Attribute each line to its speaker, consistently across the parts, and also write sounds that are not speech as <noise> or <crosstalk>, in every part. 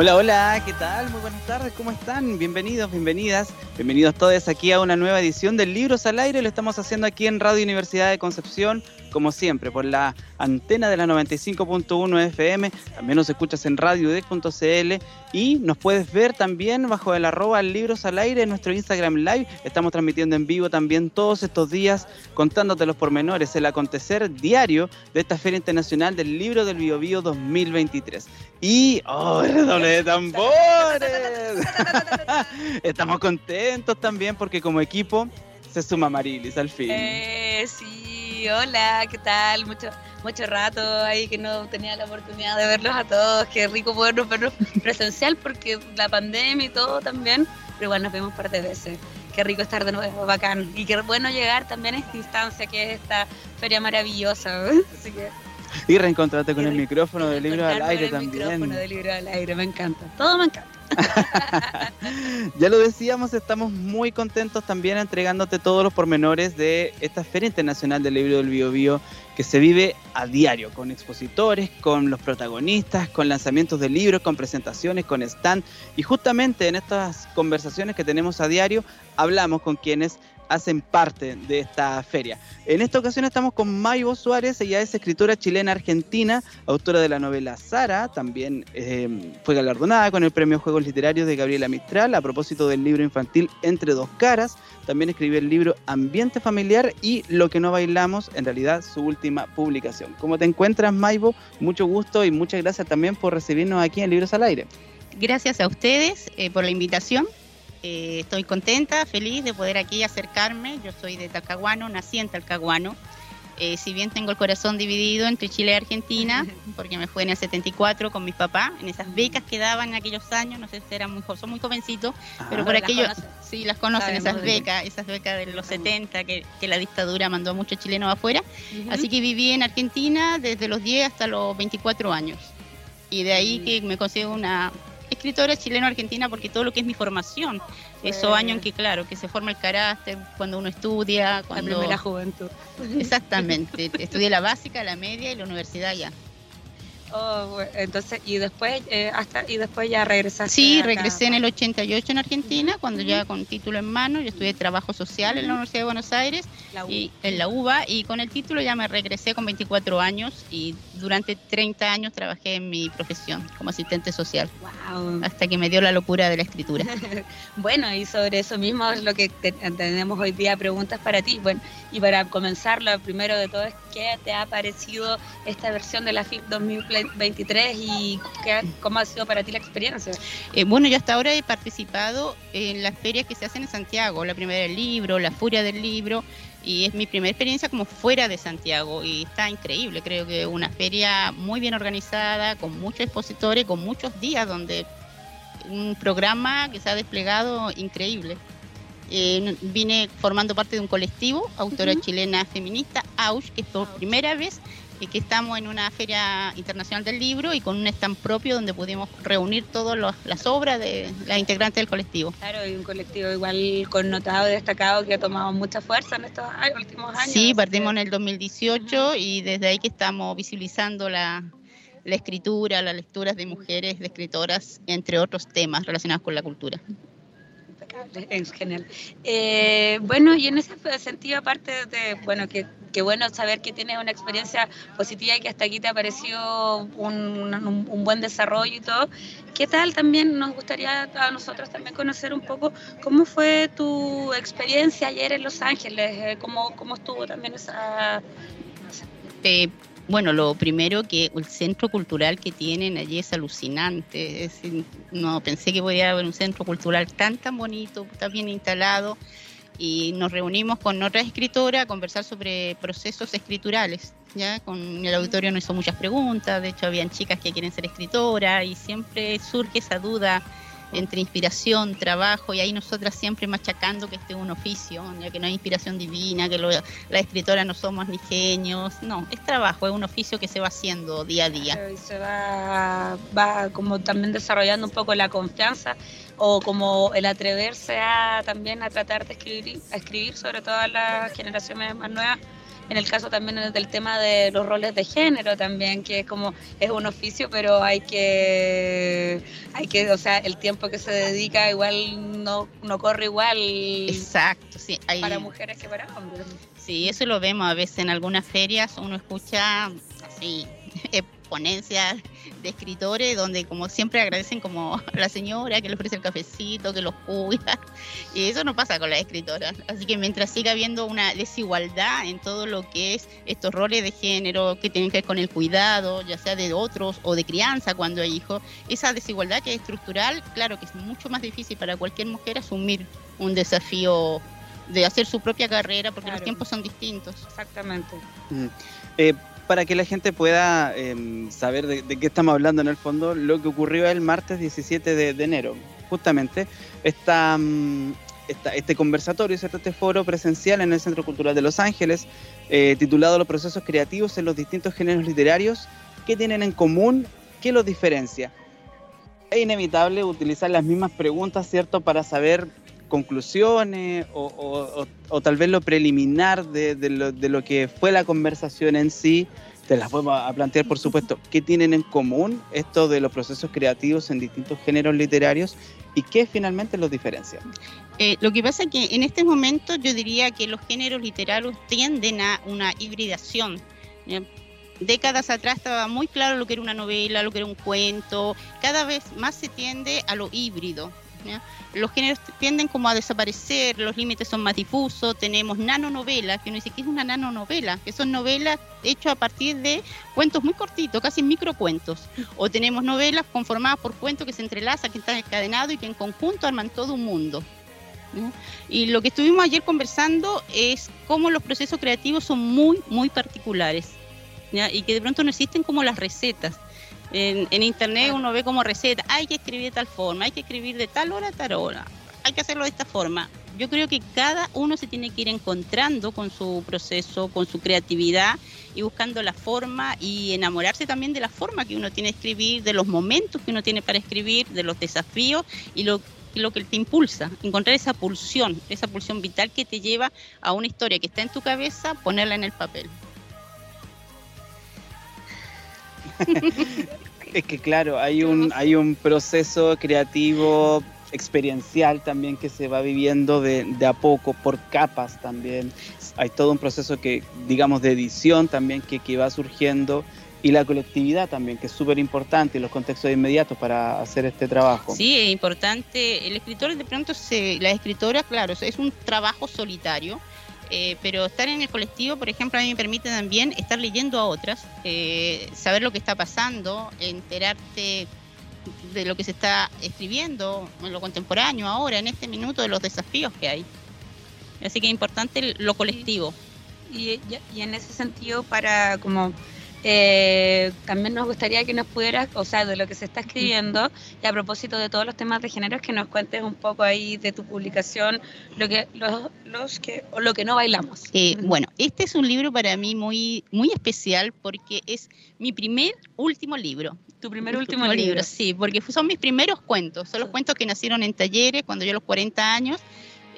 Speaker 1: Hola, hola, ¿qué tal? Muy buenas tardes, ¿cómo están? Bienvenidos, bienvenidas, bienvenidos todos aquí a una nueva edición del Libros al Aire. Lo estamos haciendo aquí en Radio Universidad de Concepción, como siempre, por la antena de la 95.1 FM. También nos escuchas en radiodec.cl y nos puedes ver también bajo el arroba Libros al Aire en nuestro Instagram Live. Estamos transmitiendo en vivo también todos estos días, contándote los pormenores, el acontecer diario de esta Feria Internacional del Libro del Bio, Bio 2023. Y, ¡oh, redoble de tambores! <laughs> Estamos contentos también porque como equipo se suma Marilis al fin.
Speaker 2: Eh, sí, hola, ¿qué tal? Mucho, mucho rato ahí que no tenía la oportunidad de verlos a todos. Qué rico podernos verlos presencial porque la pandemia y todo también, pero igual nos vemos un par de veces. Qué rico estar de nuevo, bacán. Y qué bueno llegar también a esta instancia que es esta feria maravillosa. <laughs> Así que
Speaker 1: y reencontrarte con el micrófono del libro al aire
Speaker 2: el
Speaker 1: también.
Speaker 2: micrófono del libro al aire, me encanta. Todo me encanta. <laughs>
Speaker 1: ya lo decíamos, estamos muy contentos también entregándote todos los pormenores de esta Feria Internacional del Libro del Bio Bio que se vive a diario, con expositores, con los protagonistas, con lanzamientos de libros, con presentaciones, con stand. Y justamente en estas conversaciones que tenemos a diario, hablamos con quienes hacen parte de esta feria. En esta ocasión estamos con Mayo Suárez, ella es escritora chilena argentina, autora de la novela Sara, también eh, fue galardonada con el Premio Juegos Literarios de Gabriela Mistral a propósito del libro infantil Entre dos caras, también escribió el libro Ambiente Familiar y Lo que no bailamos, en realidad su última publicación. ¿Cómo te encuentras, Maibo? Mucho gusto y muchas gracias también por recibirnos aquí en Libros al Aire.
Speaker 3: Gracias a ustedes eh, por la invitación eh, estoy contenta, feliz de poder aquí acercarme. Yo soy de Talcahuano, nací en Talcahuano. Eh, si bien tengo el corazón dividido entre Chile y Argentina, porque me fue en el 74 con mis papás, en esas becas que daban en aquellos años, no sé si eran muy, son muy jovencitos, ah. pero por aquello, sí, las conocen, esas becas, esas becas de los 70 que, la dictadura mandó a muchos chilenos afuera. Así que viví en Argentina desde los 10 hasta los 24 años. Y de ahí que me consigo una escritora chileno-argentina porque todo lo que es mi formación, esos años en que, claro, que se forma el carácter cuando uno estudia. Cuando...
Speaker 2: La primera juventud.
Speaker 3: Exactamente. Estudié la básica, la media y la universidad ya.
Speaker 2: Oh, entonces, y después, eh, hasta, y después ya regresaste.
Speaker 3: Sí, regresé en el 88 en Argentina, cuando ya con título en mano, yo estudié trabajo social en la Universidad de Buenos Aires, y en la UBA, y con el título ya me regresé con 24 años y durante 30 años trabajé en mi profesión como asistente social. Hasta que me dio la locura de la escritura. <laughs>
Speaker 2: bueno, y sobre eso mismo es lo que tenemos hoy día preguntas para ti. Bueno, y para comenzar, lo primero de todo es qué te ha parecido esta versión de la FIP 2020 23 y qué, cómo ha sido para ti la experiencia.
Speaker 3: Eh, bueno, yo hasta ahora he participado en las ferias que se hacen en Santiago, la primera del libro, la Furia del Libro, y es mi primera experiencia como fuera de Santiago y está increíble, creo que una feria muy bien organizada, con muchos expositores, con muchos días donde un programa que se ha desplegado increíble. Eh, vine formando parte de un colectivo, autora chilena feminista, AUSH, que por primera vez que estamos en una feria internacional del libro y con un stand propio donde pudimos reunir todas las obras de las integrantes del colectivo.
Speaker 2: Claro, y un colectivo igual connotado y destacado que ha tomado mucha fuerza en estos últimos años.
Speaker 3: Sí, partimos en el 2018 y desde ahí que estamos visibilizando la, la escritura, las lecturas de mujeres, de escritoras, entre otros temas relacionados con la cultura <laughs>
Speaker 2: en general. Eh, bueno, y en ese sentido, aparte de, bueno, que, bueno saber que tienes una experiencia positiva y que hasta aquí te ha parecido un, buen desarrollo y todo, ¿qué tal también nos gustaría a nosotros también conocer un poco cómo fue tu experiencia ayer en Los Ángeles? Eh, ¿Cómo, cómo estuvo también esa...
Speaker 3: bueno, lo primero que el centro cultural que tienen allí es alucinante. no pensé que podía haber un centro cultural tan tan bonito, tan bien instalado y nos reunimos con otra escritora a conversar sobre procesos escriturales. ¿ya? Con el auditorio nos hizo muchas preguntas, de hecho habían chicas que quieren ser escritoras y siempre surge esa duda entre inspiración, trabajo, y ahí nosotras siempre machacando que este es un oficio, ya que no hay inspiración divina, que lo, la escritora no somos ni genios, no, es trabajo, es un oficio que se va haciendo día a día.
Speaker 2: Y se va, va como también desarrollando un poco la confianza o como el atreverse a también a tratar de escribir, a escribir sobre todo las generaciones más nuevas en el caso también del tema de los roles de género también, que es como, es un oficio, pero hay que, hay que, o sea, el tiempo que se dedica igual no, no corre igual.
Speaker 3: Exacto, sí.
Speaker 2: Hay... Para mujeres que para hombres.
Speaker 3: Sí, eso lo vemos a veces en algunas ferias, uno escucha así <laughs> ponencias de escritores donde como siempre agradecen como a la señora que le ofrece el cafecito, que los cuida. Y eso no pasa con las escritoras. Así que mientras siga habiendo una desigualdad en todo lo que es estos roles de género que tienen que ver con el cuidado, ya sea de otros o de crianza cuando hay hijos, esa desigualdad que es estructural, claro que es mucho más difícil para cualquier mujer asumir un desafío de hacer su propia carrera porque los tiempos son distintos.
Speaker 2: Exactamente.
Speaker 1: Mm. Eh, para que la gente pueda em, saber de, qué estamos hablando en el fondo, lo que ocurrió el martes 17 de, enero. Justamente esta, este conversatorio, este foro presencial en el Centro Cultural de Los Ángeles, eh, titulado Los procesos creativos en los distintos géneros literarios, ¿qué tienen en común? ¿Qué los diferencia? Es inevitable utilizar las mismas preguntas, ¿cierto?, para saber conclusiones o, tal vez lo preliminar de, lo, que fue la conversación en sí. Te las voy a plantear, por supuesto. ¿Qué tienen en común esto de los procesos creativos en distintos géneros literarios y qué finalmente los diferencia?
Speaker 3: Eh, lo que pasa es que en este momento yo diría que los géneros literarios tienden a una hibridación. décadas atrás estaba muy claro lo que era una novela, lo que era un cuento, cada vez más se tiende a lo híbrido. Los géneros tienden como a desaparecer, los límites son más difusos, tenemos nanonovelas, que uno dice que es una nanonovela, que son novelas hechas a partir de cuentos muy cortitos, casi microcuentos, o tenemos novelas conformadas por cuentos que se entrelazan, que están encadenados y que en conjunto arman todo un mundo. Y lo que estuvimos ayer conversando es cómo los procesos creativos son muy, muy particulares, y que de pronto no existen como las recetas en, internet uno ve como receta, hay que escribir de tal forma, hay que escribir de tal hora a tal hora, hay que hacerlo de esta forma. Yo creo que cada uno se tiene que ir encontrando con su proceso, con su creatividad y buscando la forma y enamorarse también de la forma que uno tiene de escribir, de los momentos que uno tiene para escribir, de los desafíos y lo, lo que te impulsa, encontrar esa pulsión, esa pulsión vital que te lleva a una historia que está en tu cabeza, ponerla en el papel. <laughs>
Speaker 1: es que claro, hay un, hay un proceso creativo, experiencial también que se va viviendo de, a poco, por capas también. Hay todo un proceso que, digamos, de edición también que, que va surgiendo y la colectividad también, que es súper importante y los contextos inmediatos para hacer este trabajo.
Speaker 3: Sí, es importante. El escritor de pronto, se, la escritora, claro, es un trabajo solitario eh, pero estar en el colectivo, por ejemplo, a mí me permite también estar leyendo a otras, eh, saber lo que está pasando, enterarte de lo que se está escribiendo en lo contemporáneo ahora, en este minuto, de los desafíos que hay. Así que es importante lo colectivo.
Speaker 2: Y, y en ese sentido, para como eh, también nos gustaría que nos pudieras, o sea, de lo que se está escribiendo, y a propósito de todos los temas de género, que nos cuentes un poco ahí de tu publicación, lo que, los, que, o lo que no bailamos.
Speaker 3: Eh, bueno, este es un libro para mí muy, muy especial porque es mi primer último libro.
Speaker 2: Tu primer último, libro.
Speaker 3: Sí, porque son mis primeros cuentos, son los cuentos que nacieron en talleres cuando yo a los 40 años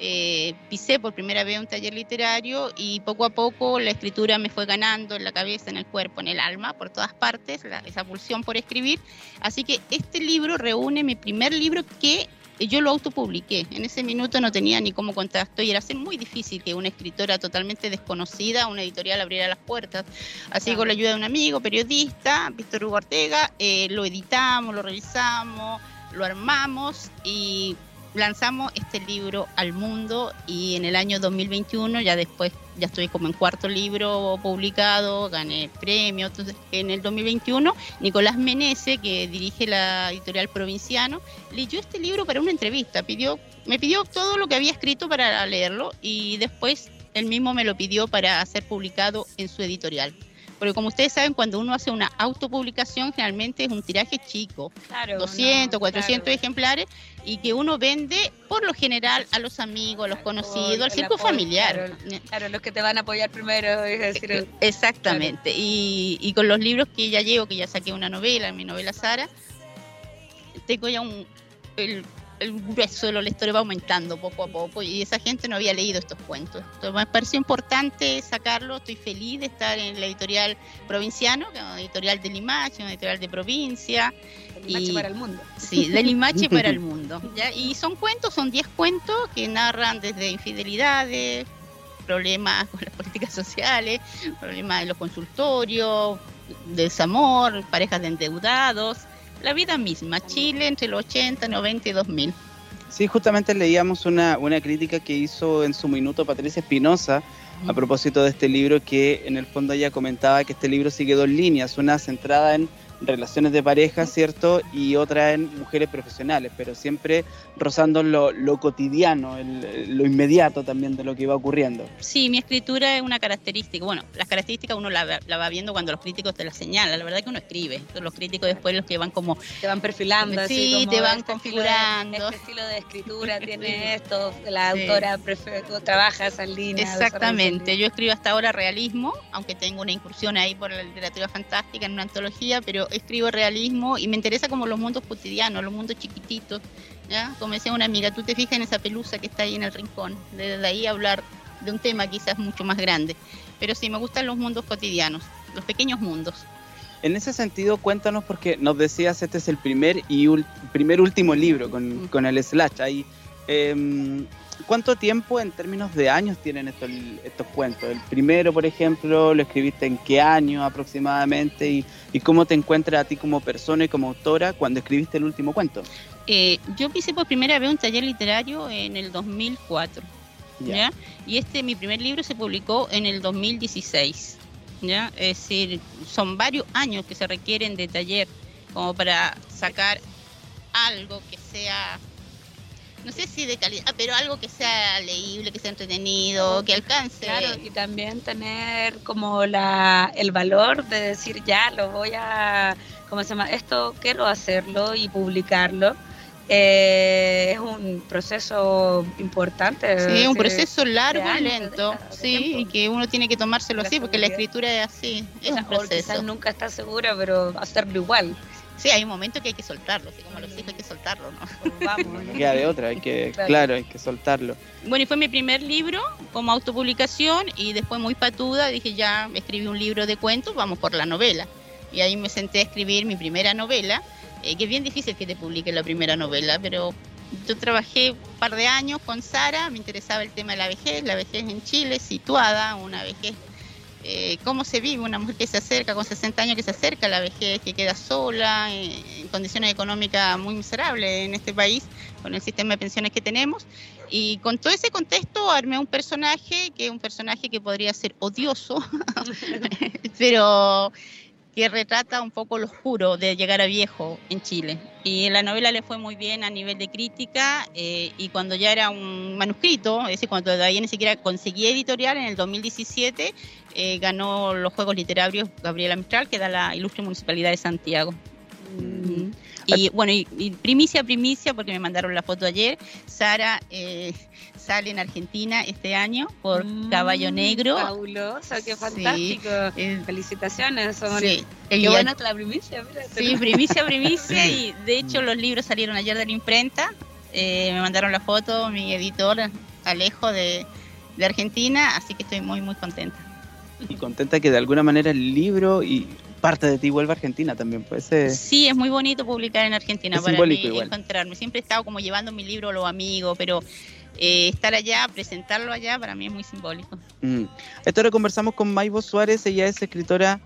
Speaker 3: eh, pisé por primera vez un taller literario y poco a poco la escritura me fue ganando en la cabeza, en el cuerpo, en el alma, por todas partes, esa pulsión por escribir. Así que este libro reúne mi primer libro que yo lo autopubliqué. En ese minuto no tenía ni cómo contacto y era muy difícil que una escritora totalmente desconocida, una editorial abriera las puertas. Así con la ayuda de un amigo, periodista, Víctor Hugo Ortega, eh, lo editamos, lo revisamos, lo armamos y lanzamos este libro al mundo y en el año 2021, ya después, ya estoy como en cuarto libro publicado, gané premio. Entonces, en el 2021, Nicolás Menese, que dirige la editorial Provinciano, leyó este libro para una entrevista. Pidió, me pidió todo lo que había escrito para leerlo y después él mismo me lo pidió para ser publicado en su editorial. Porque como ustedes saben, cuando uno hace una autopublicación, generalmente es un tiraje chico, 200, 400 ejemplares, y que uno vende por lo general a los amigos, a los conocidos, al círculo familiar.
Speaker 2: Claro, los que te van a apoyar primero. Es decir,
Speaker 3: eh, Exactamente. Y, y, con los libros que ya llevo, que ya saqué una novela, mi novela Sara, tengo ya un, el el grueso de los lectores va aumentando poco a poco y esa gente no había leído estos cuentos. Entonces me pareció importante sacarlo, estoy feliz de estar en la editorial provinciano, que es una editorial de Limache, una editorial de provincia.
Speaker 2: Limache para el mundo.
Speaker 3: Sí, de Limache para el <laughs> mundo. ¿ya? Y son cuentos, son 10 cuentos que narran desde infidelidades, problemas con las políticas sociales, problemas en los consultorios, desamor, parejas de endeudados, la vida misma, Chile entre los 80, 90 y 2000.
Speaker 1: Sí, justamente leíamos una, una crítica que hizo en su minuto Patricia Espinosa a propósito de este libro que en el fondo ella comentaba que este libro sigue dos líneas, una centrada en relaciones de pareja, ¿cierto? Y otra en mujeres profesionales, pero siempre rozando lo, cotidiano, lo inmediato también de lo que iba ocurriendo.
Speaker 3: Sí, mi escritura es una característica. Bueno, las características uno la, va viendo cuando los críticos te las señalan. La verdad es que uno escribe. Los críticos después los que van como...
Speaker 2: Te van perfilando.
Speaker 3: Sí, te van este configurando.
Speaker 2: este estilo de escritura <laughs> tiene esto, la autora trabaja esa línea.
Speaker 3: Exactamente. Yo escribo hasta ahora realismo, aunque tengo una incursión ahí por la literatura fantástica en una antología, pero escribo realismo y me interesa como los mundos cotidianos, los mundos chiquititos. ¿ya? Como decía una amiga, tú te fijas en esa pelusa que está ahí en el rincón, desde ahí hablar de un tema quizás mucho más grande. Pero sí, me gustan los mundos cotidianos, los pequeños mundos.
Speaker 1: En ese sentido, cuéntanos, porque nos decías, este es el primer y primer último libro con, con el Slash. Ahí, eh, ¿Cuánto tiempo en términos de años tienen estos, estos cuentos? El primero, por ejemplo, lo escribiste en qué año aproximadamente y, y cómo te encuentras a ti como persona y como autora cuando escribiste el último cuento.
Speaker 3: Eh, yo hice por primera vez un taller literario en el 2004, ¿ya? Y este, mi primer libro, se publicó en el 2016, ¿ya? Es decir, son varios años que se requieren de taller como para sacar algo que sea no sé si de calidad, pero algo que sea leíble, que sea entretenido, que alcance.
Speaker 2: Claro, y también tener como la, el valor de decir, ya, lo voy a, ¿cómo se llama? Esto quiero hacerlo y publicarlo. Eh, es un proceso importante.
Speaker 3: Sí, un proceso largo y lento, sí, y que uno tiene que tomárselo así, porque la escritura es así, es un proceso.
Speaker 2: nunca está segura, pero hacerlo igual.
Speaker 3: Sí, hay un momento que hay que soltarlo, así como los hijos hay que soltarlo, ¿no?
Speaker 1: Pues vamos, no queda de otra, hay que, claro. hay que soltarlo.
Speaker 3: Bueno, y fue mi primer libro como autopublicación y después muy patuda dije ya escribí un libro de cuentos, vamos por la novela. Y ahí me senté a escribir mi primera novela, eh, que es bien difícil que te publique la primera novela, pero yo trabajé un par de años con Sara, me interesaba el tema de la vejez, la vejez en Chile, situada, una vejez eh, cómo se vive una mujer que se acerca con 60 años, que se acerca a la vejez, que queda sola, eh, en condiciones económicas muy miserables en este país, con el sistema de pensiones que tenemos. Y con todo ese contexto armé un personaje, que es un personaje que podría ser odioso, <laughs> pero que retrata un poco lo oscuro de llegar a viejo en Chile. Y la novela le fue muy bien a nivel de crítica eh, y cuando ya era un manuscrito, es decir, cuando todavía ni siquiera conseguí editorial, en el 2017 eh, ganó los Juegos Literarios Gabriela Mistral, que da la ilustre Municipalidad de Santiago. Mm. Y bueno, y, primicia, primicia, porque me mandaron la foto ayer, Sara eh, sale en Argentina este año por mm, Caballo Negro.
Speaker 2: Fabuloso, qué fantástico. Felicitaciones. Sí, qué buena la primicia.
Speaker 3: Sí, primicia, primicia. y de hecho los libros salieron ayer de la imprenta. Eh, me mandaron la foto mi editor Alejo de, de Argentina, así que estoy muy, muy contenta.
Speaker 1: Y contenta que de alguna manera el libro y parte de ti vuelve a Argentina también, pues.
Speaker 3: Sí, es muy bonito publicar en Argentina para mí, encontrarme. Siempre he estado como llevando mi libro a los amigos, pero eh, estar allá, presentarlo allá, para mí es muy simbólico.
Speaker 1: Mm. Esto ahora conversamos con Maibo Suárez, ella es escritora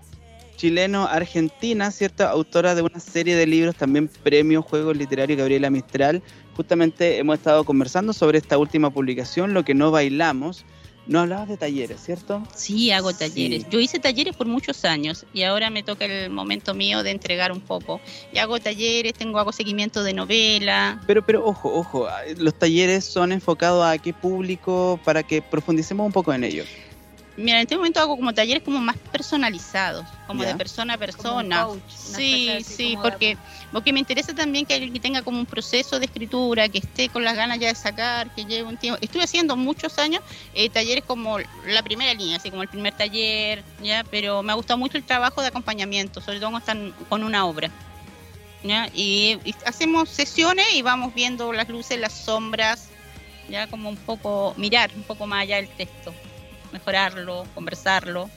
Speaker 1: chileno-argentina, ¿cierto? Autora de una serie de libros, también premio Juegos Literarios Gabriela Mistral. Justamente hemos estado conversando sobre esta última publicación, Lo que no bailamos. No hablabas de talleres, ¿cierto?
Speaker 3: Sí, hago talleres. Yo hice talleres por muchos años y ahora me toca el momento mío de entregar un poco. Y hago talleres, tengo hago seguimiento de novela.
Speaker 1: Pero, pero ojo, ojo, los talleres son enfocados a qué público para que profundicemos un poco en ello.
Speaker 3: Mira, en este momento hago como talleres como más personalizados, como de persona a persona. sí, sí, porque, porque me interesa también que alguien que tenga como un proceso de escritura, que esté con las ganas ya de sacar, que lleve un tiempo. Estuve haciendo muchos años eh, talleres como la primera línea, así como el primer taller, ya, pero me ha gustado mucho el trabajo de acompañamiento, sobre todo cuando están con una obra. ¿ya? Y, y hacemos sesiones y vamos viendo las luces, las sombras, ya como un poco mirar un poco más allá del texto mejorarlo, conversarlo.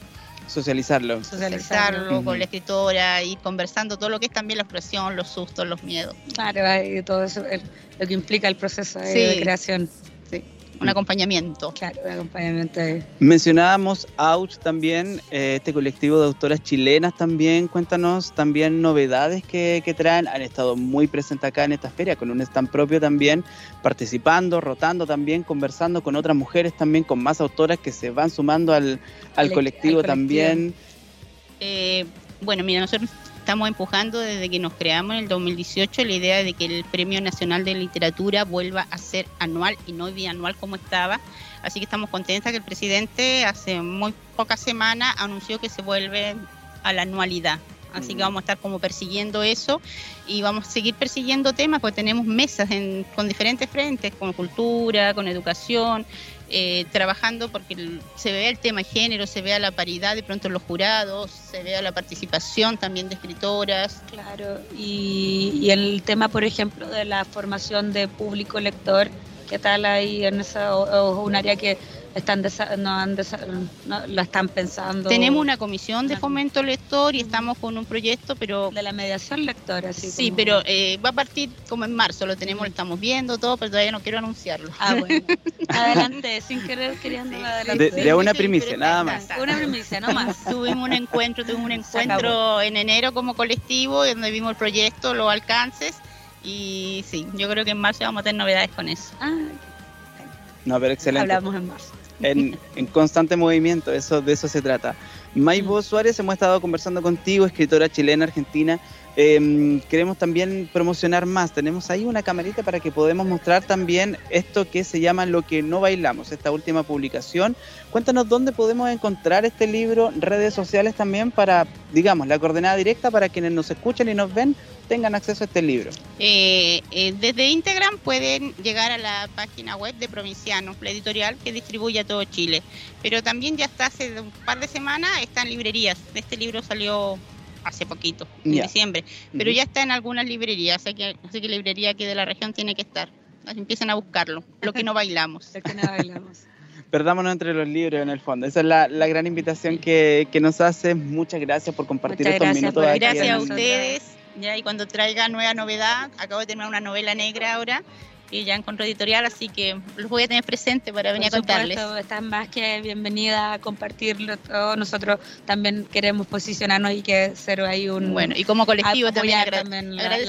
Speaker 1: Socializarlo.
Speaker 3: Socializarlo con la escritora, ir conversando todo lo que es también la expresión, los sustos, los miedos.
Speaker 2: Claro, todo eso, lo que implica el proceso de creación
Speaker 3: un acompañamiento.
Speaker 2: Claro, un acompañamiento.
Speaker 1: Mencionábamos Ouch también, eh, este colectivo de autoras chilenas también. Cuéntanos también novedades que, que, traen. Han estado muy presentes acá en esta feria, con un stand propio también, participando, rotando también, conversando con otras mujeres también, con más autoras que se van sumando al, al, colectivo, también.
Speaker 3: Eh, bueno, mira, nosotros estamos empujando desde que nos creamos en el 2018 la idea de que el Premio Nacional de Literatura vuelva a ser anual y no bianual como estaba. Así que estamos contentas que el presidente hace muy pocas semanas anunció que se vuelve a la anualidad. Así que mm. vamos a estar como persiguiendo eso y vamos a seguir persiguiendo temas porque tenemos mesas con diferentes frentes, con cultura, con educación, eh, trabajando porque se vea el tema género, se vea la paridad de pronto los jurados, se vea la participación también de escritoras.
Speaker 2: Claro, y, el tema, por ejemplo, de la formación de público lector, ¿qué tal ahí en esa, un área que están no han no, la están pensando.
Speaker 3: Tenemos una comisión de fomento lector y estamos con un proyecto, pero
Speaker 2: de la mediación lectora, sí.
Speaker 3: Sí, pero eh, va a partir como en marzo, lo tenemos, lo estamos viendo todo, pero todavía no quiero anunciarlo.
Speaker 2: Ah, bueno. <laughs> adelante, sin querer queriendo
Speaker 1: De, de, una primicia, nada más.
Speaker 2: Una primicia, no más.
Speaker 3: Tuvimos un encuentro, tuvimos un encuentro en enero como colectivo, donde vimos el proyecto, los alcances. Y sí, yo creo que en marzo vamos a tener novedades con eso. Ah,
Speaker 1: no, pero excelente.
Speaker 2: Hablamos en marzo
Speaker 1: en, constante movimiento, eso, de eso se trata. Maybo mm. Suárez, hemos estado conversando contigo, escritora chilena, argentina. Em, queremos también promocionar más. Tenemos ahí una camarita para que podamos mostrar también esto que se llama Lo que no bailamos, esta última publicación. Cuéntanos dónde podemos encontrar este libro, redes sociales también para, digamos, la coordenada directa para quienes nos escuchan y nos ven tengan acceso a este libro?
Speaker 3: Eh, eh, desde Instagram pueden llegar a la página web de Provinciano, la editorial que distribuye a todo Chile. Pero también ya está hace un par de semanas, está en librerías. Este libro salió hace poquito, en diciembre, pero ya está en algunas librerías, así que, así que librería que de la región tiene que estar. Así empiecen a buscarlo, lo que no <laughs> bailamos.
Speaker 2: lo que no bailamos.
Speaker 1: Perdámonos entre los libros en el fondo. Esa es la, la gran invitación que, que, nos hace. Muchas gracias por compartir estos minutos.
Speaker 3: gracias a ustedes. ¿ya? Y cuando traiga nueva novedad, acabo de terminar una novela negra ahora, y ya encontró editorial, así que los voy a tener presente para venir a contarles.
Speaker 2: Están más que bienvenida a compartirlo todo. Nosotros también queremos posicionarnos y que ser ahí un...
Speaker 3: Bueno, y como colectivo también, agradecerles,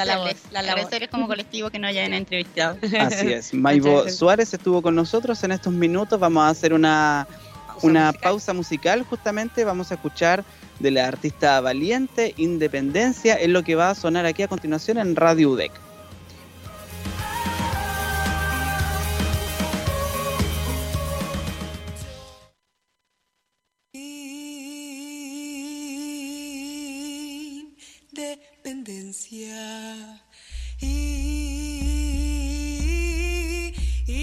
Speaker 3: la, labor, como colectivo que nos hayan entrevistado.
Speaker 1: Así es. <laughs> Maibo Suárez estuvo con nosotros en estos minutos. Vamos a hacer una, una pausa musical justamente. Vamos a escuchar de la artista Valiente, Independencia, es lo que va a sonar aquí a continuación en Radio UDEC.
Speaker 4: trascendencia. Y, y, y,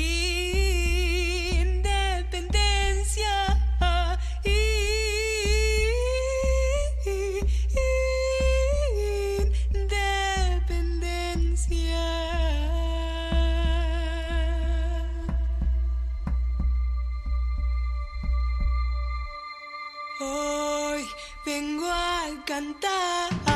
Speaker 4: independencia. Hoy vengo a cantar.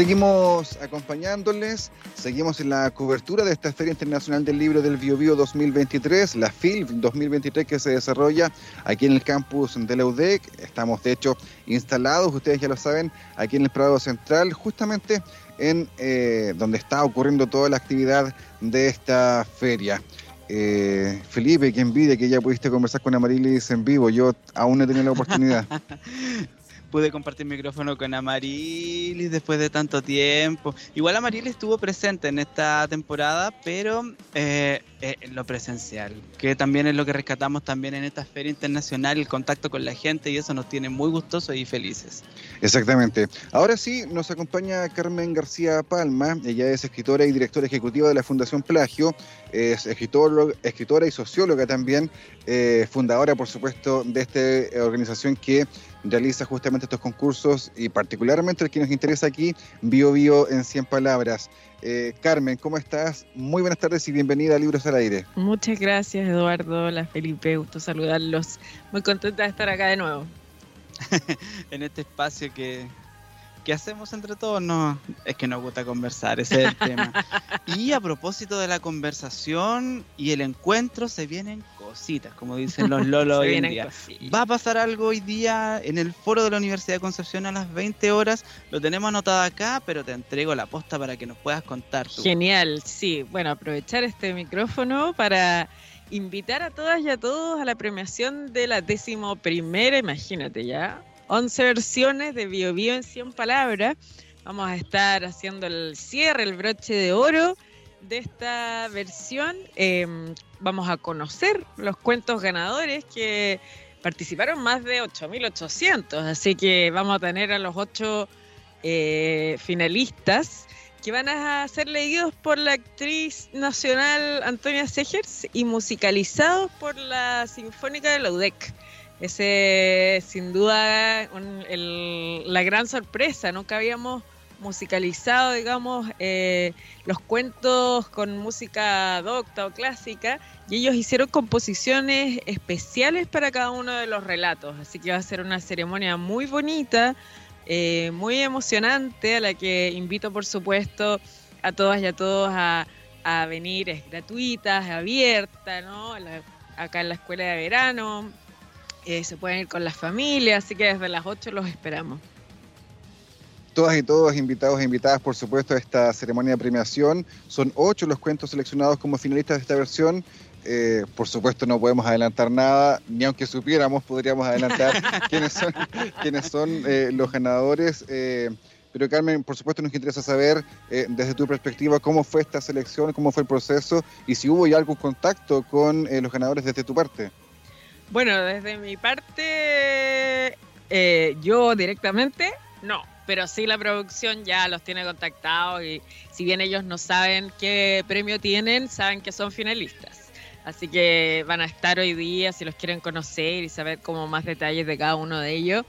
Speaker 5: Seguimos acompañándoles, seguimos en la cobertura de esta Feria Internacional del Libro del Biobío 2023, la FIL 2023 que se desarrolla aquí en el campus de la UDEC. Estamos de hecho instalados, ustedes ya lo saben, aquí en el Prado Central, justamente en eh, donde está ocurriendo toda la actividad de esta feria. Eh, Felipe, qué envidia que ya pudiste conversar con Amarilis en vivo, yo aún no he tenido la oportunidad. <laughs>
Speaker 1: pude compartir micrófono con Amarilis después de tanto tiempo. Igual Amarilis estuvo presente en esta temporada, pero eh, eh, en lo presencial, que también es lo que rescatamos también en esta feria internacional, el contacto con la gente y eso nos tiene muy gustosos y felices.
Speaker 5: Exactamente. Ahora sí, nos acompaña Carmen García Palma, ella es escritora y directora ejecutiva de la Fundación Plagio, es escritor, escritora y socióloga también, eh, fundadora por supuesto de esta organización que realiza justamente estos concursos y particularmente el que nos interesa aquí, Bio Bio en 100 palabras. Eh, Carmen, ¿cómo estás? Muy buenas tardes y bienvenida a Libros al Aire.
Speaker 6: Muchas gracias Eduardo, hola Felipe, gusto saludarlos. Muy contenta de estar acá de nuevo. <laughs>
Speaker 1: en este espacio que, que hacemos entre todos, no, es que nos gusta conversar, ese es el <laughs> tema. Y a propósito de la conversación y el encuentro, se vienen cositas, como dicen los <laughs> lolos hoy en día.
Speaker 6: cosillas.
Speaker 1: Va a pasar algo hoy día en el foro de la Universidad de Concepción a las 20 horas. Lo tenemos anotado acá, pero te entrego la posta para que nos puedas contar tú.
Speaker 6: Genial, sí. Bueno, aprovechar este micrófono para invitar a todas y a todos a la premiación de la décimo primera, imagínate ya, 11 versiones de Bio Bio en 100 palabras. Vamos a estar haciendo el cierre, el broche de oro de esta versión. Eh, vamos a conocer los cuentos ganadores que participaron más de 8.800, así que vamos a tener a los ocho eh, finalistas que van a ser leídos por la actriz nacional Antonia Segers y musicalizados por la Sinfónica de la UDEC. Ese, sin duda, la gran sorpresa. Nunca habíamos musicalizado, digamos, eh, los cuentos con música docta o clásica y ellos hicieron composiciones especiales para cada uno de los relatos. Así que va a ser una ceremonia muy bonita, eh, muy emocionante, a la que invito, por supuesto, a todas y a todos a, venir. Es gratuita, es abierta, ¿no? Acá en la escuela de verano. eh, se pueden ir con las familias, así que desde las 8 los esperamos.
Speaker 5: Todas y todos invitados e invitadas, por supuesto, a esta ceremonia de premiación. Son ocho los cuentos seleccionados como finalistas de esta versión. Eh, por supuesto, no podemos adelantar nada, ni aunque supiéramos, podríamos adelantar <laughs> quiénes son, quiénes son eh, los ganadores. eh, pero Carmen, por supuesto, nos interesa saber, eh, desde tu perspectiva, cómo fue esta selección, cómo fue el proceso y si hubo ya algún contacto con los ganadores desde tu parte.
Speaker 6: Bueno, desde mi parte, eh, yo directamente no, pero sí la producción ya los tiene contactados y si bien ellos no saben qué premio tienen, saben que son finalistas. Así que van a estar hoy día, si los quieren conocer y saber como más detalles de cada uno de ellos,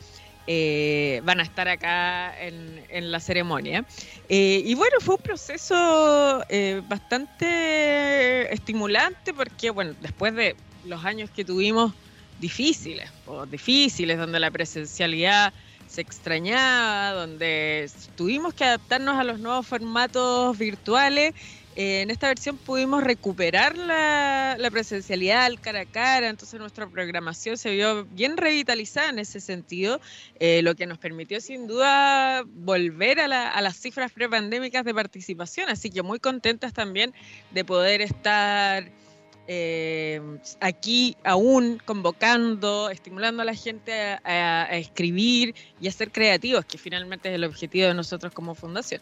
Speaker 6: eh, van a estar acá en, en la ceremonia. Eh, y bueno, fue un proceso eh, bastante estimulante porque, bueno, después de los años que tuvimos difíciles, o difíciles, donde la presencialidad se extrañaba, donde tuvimos que adaptarnos a los nuevos formatos virtuales. eh, en esta versión pudimos recuperar la, presencialidad al cara a cara, entonces nuestra programación se vio bien revitalizada en ese sentido, eh, lo que nos permitió sin duda volver a, la- a las cifras prepandémicas de participación, así que muy contentas también de poder estar eh, aquí aún convocando, estimulando a la gente a, a- a escribir y a ser creativos, que finalmente es el objetivo de nosotros como fundación.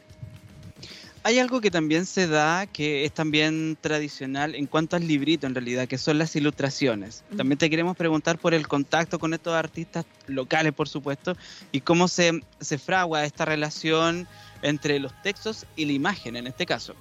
Speaker 1: Hay algo que también se da, que es también tradicional en cuanto al librito en realidad, que son las ilustraciones. También te queremos preguntar por el contacto con estos artistas locales, por supuesto, y cómo se, se fragua esta relación entre los textos y la imagen en este caso.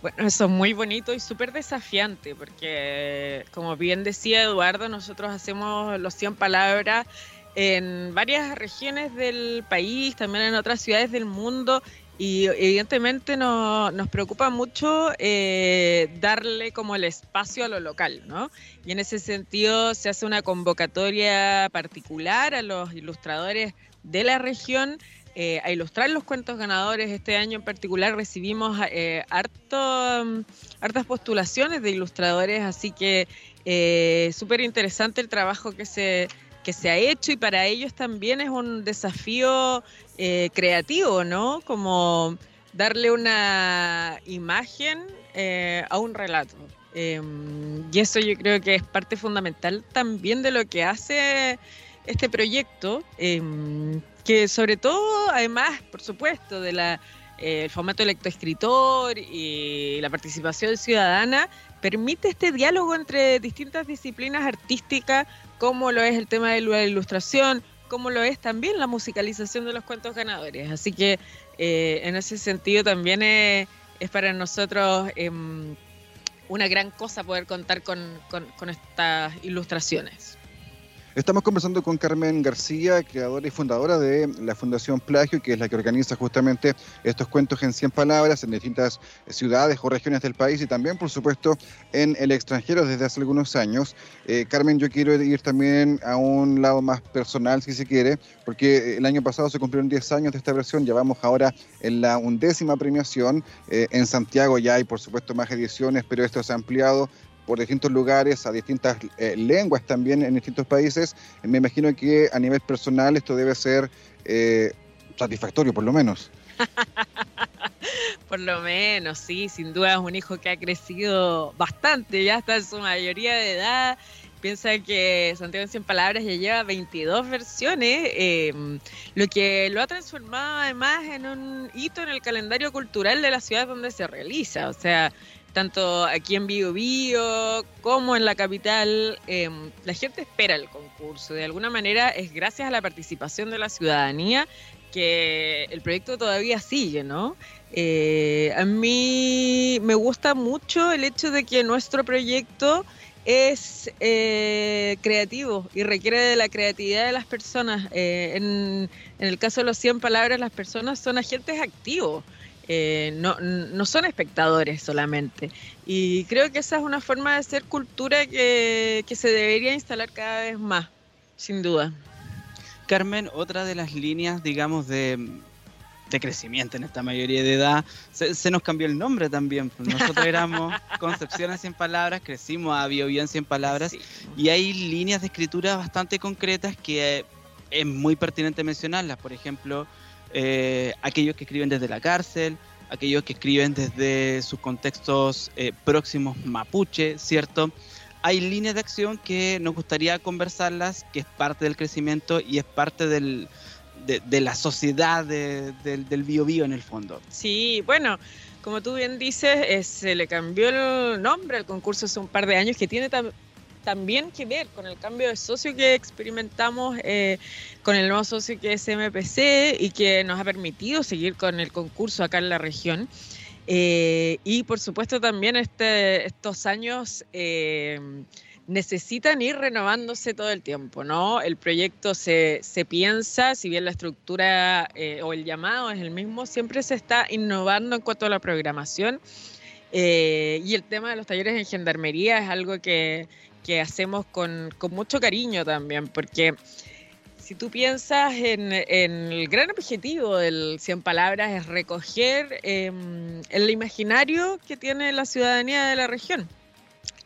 Speaker 6: Bueno, eso es muy bonito y súper desafiante, porque como bien decía Eduardo, nosotros hacemos los 100 palabras en varias regiones del país, también en otras ciudades del mundo, y evidentemente no- nos preocupa mucho eh, darle como el espacio a lo local, ¿no? Y en ese sentido se hace una convocatoria particular a los ilustradores de la región eh, a ilustrar los cuentos ganadores. Este año en particular recibimos eh, mm, hartas postulaciones de ilustradores, así que eh, súper interesante el trabajo que se, que se ha hecho y para ellos también es un desafío eh, creativo, ¿no? Como darle una imagen a un relato. Eh, y eso yo creo que es parte fundamental también de lo que hace este proyecto, eh, que sobre todo, además, por supuesto, de la eh, el formato lectoescritor y la participación ciudadana, permite este diálogo entre distintas disciplinas artísticas, como lo es el tema de la ilustración, como lo es también la musicalización de los cuentos ganadores. Así que eh, en ese sentido también es, es para nosotros em, una gran cosa poder contar con, con- con estas ilustraciones.
Speaker 5: Estamos conversando con Carmen García, creadora y fundadora de la Fundación Plagio, que es la que organiza justamente estos cuentos en 100 palabras en distintas ciudades o regiones del país y también, por supuesto, en el extranjero desde hace algunos años. Eh, Carmen, yo quiero ir también a un lado más personal, si se quiere, porque el año pasado se cumplieron 10 años de esta versión, ya vamos ahora en la undécima premiación. Eh, en Santiago ya hay, por supuesto, más ediciones, pero esto se ha ampliado por distintos lugares, a distintas eh, lenguas también en distintos países. Eh, Me imagino que a nivel personal esto debe ser eh, satisfactorio, por lo menos. <laughs>
Speaker 6: Por lo menos, sí, sin duda es un hijo que ha crecido bastante, ya está en su mayoría de edad Piensa que Santiago en 100 Palabras ya lleva 22 versiones, eh, lo que lo ha transformado además en un hito en el calendario cultural de la ciudad donde se realiza. O sea, tanto aquí en Bio Bio como en la capital, eh, la gente espera el concurso. De alguna manera es gracias a la participación de la ciudadanía que el proyecto todavía sigue, ¿no? Eh, a mí me gusta mucho el hecho de que nuestro proyecto es eh, creativo y requiere de la creatividad de las personas. Eh, en, en el caso de los 100 palabras, las personas son agentes activos. Eh, no, no son espectadores solamente. Y creo que esa es una forma de hacer cultura que, que se debería instalar cada vez más, sin duda.
Speaker 1: Carmen, otra de las líneas, digamos, de, de crecimiento en esta mayoría de edad, se, se nos cambió el nombre también. Nosotros éramos <laughs> Concepción en 100 palabras, crecimos a Bio en 100 palabras,
Speaker 6: Sí.
Speaker 1: y hay líneas de escritura bastante concretas que es muy pertinente mencionarlas. Por ejemplo, eh, aquellos que escriben desde la cárcel, aquellos que escriben desde sus contextos eh, próximos mapuche, ¿cierto? Hay líneas de acción que nos gustaría conversarlas, que es parte del crecimiento y es parte del, de, la sociedad de- del, bio bio en el fondo.
Speaker 6: Sí, bueno, como tú bien dices, eh, se le cambió el nombre al concurso hace un par de años, que tiene también que ver con el cambio de socio que experimentamos eh, con el nuevo socio que es MPC y que nos ha permitido seguir con el concurso acá en la región. Eh, y por supuesto también este, estos años eh, necesitan ir renovándose todo el tiempo, ¿no? El proyecto se, se piensa, si bien la estructura eh, o el llamado es el mismo, siempre se está innovando en cuanto a la programación. Eh, y el tema de los talleres en gendarmería es algo que, que hacemos con, con mucho cariño también, porque si tú piensas en, en el gran objetivo del 100 Palabras es recoger eh, el imaginario que tiene la ciudadanía de la región.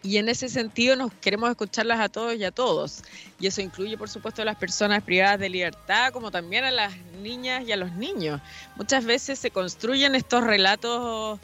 Speaker 6: Y en ese sentido nos queremos escucharlas a todos y a todos. Y eso incluye, por supuesto, a las personas privadas de libertad, como también a las niñas y a los niños. Muchas veces se construyen estos relatos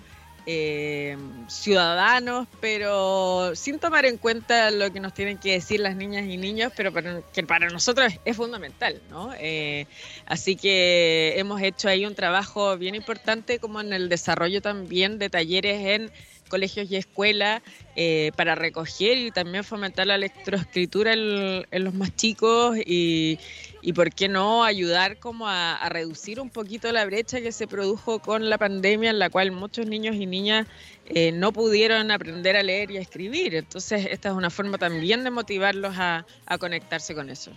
Speaker 6: eh, ciudadanos, pero sin tomar en cuenta lo que nos tienen que decir las niñas y niños, pero que para nosotros es fundamental, ¿no? Eh, así que hemos hecho ahí un trabajo bien importante como en el desarrollo también de talleres en colegios y escuelas eh, para recoger y también fomentar la lectoescritura en, en los más chicos y, y por qué no ayudar como a, reducir un poquito la brecha que se produjo con la pandemia en la cual muchos niños y niñas eh, no pudieron aprender a leer y a escribir. Entonces esta es una forma también de motivarlos a, conectarse con eso.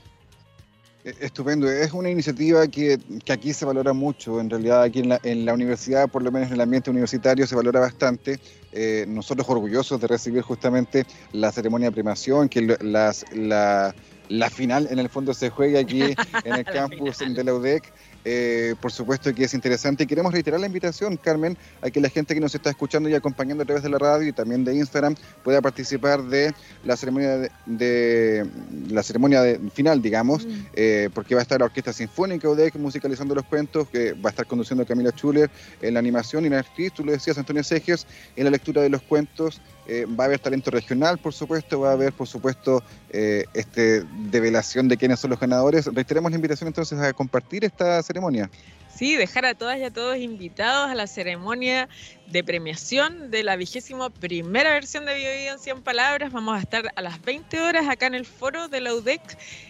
Speaker 5: Estupendo, es una iniciativa que, aquí se valora mucho, en realidad aquí en la, universidad, por lo menos en el ambiente universitario, se valora bastante. Eh, nosotros orgullosos de recibir justamente la ceremonia de premiación, que las, la, la, final en el fondo se juega aquí <laughs> en el campus de la UDEC. Eh, por supuesto que es interesante y queremos reiterar la invitación, Carmen, a que la gente que nos está escuchando y acompañando a través de la radio y también de Instagram pueda participar de la ceremonia de, de la ceremonia de, final, digamos, mm. eh, porque va a estar la Orquesta Sinfónica UDEC musicalizando los cuentos, que va a estar conduciendo Camila Schuller en la animación y en la actriz, tú lo decías, Antonio Seges, en la lectura de los cuentos. Eh, va a haber talento regional, por supuesto, va a haber, por supuesto, eh, este develación de quiénes son los ganadores. Reiteremos la invitación entonces a compartir esta ceremonia.
Speaker 6: Sí, dejar a todas y a todos invitados a la ceremonia de premiación de la vigésimo primera versión de Bio, Bio en 100 Palabras. Vamos a estar a las 20 horas acá en el foro de la UDEC,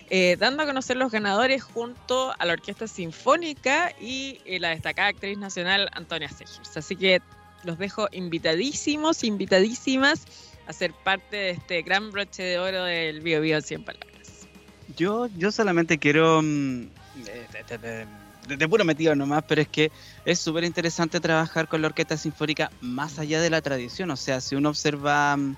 Speaker 6: eh, dando a conocer los ganadores junto a la Orquesta Sinfónica y eh, la destacada actriz nacional Antonia Segers. Así que los dejo invitadísimos, invitadísimas a ser parte de este gran broche de oro del Bio Bio en 100 Palabras.
Speaker 1: Yo, yo solamente quiero... De, de, de, de, puro metido nomás, pero es que es súper interesante trabajar con la orquesta sinfónica más allá de la tradición. O sea, si uno observa mm,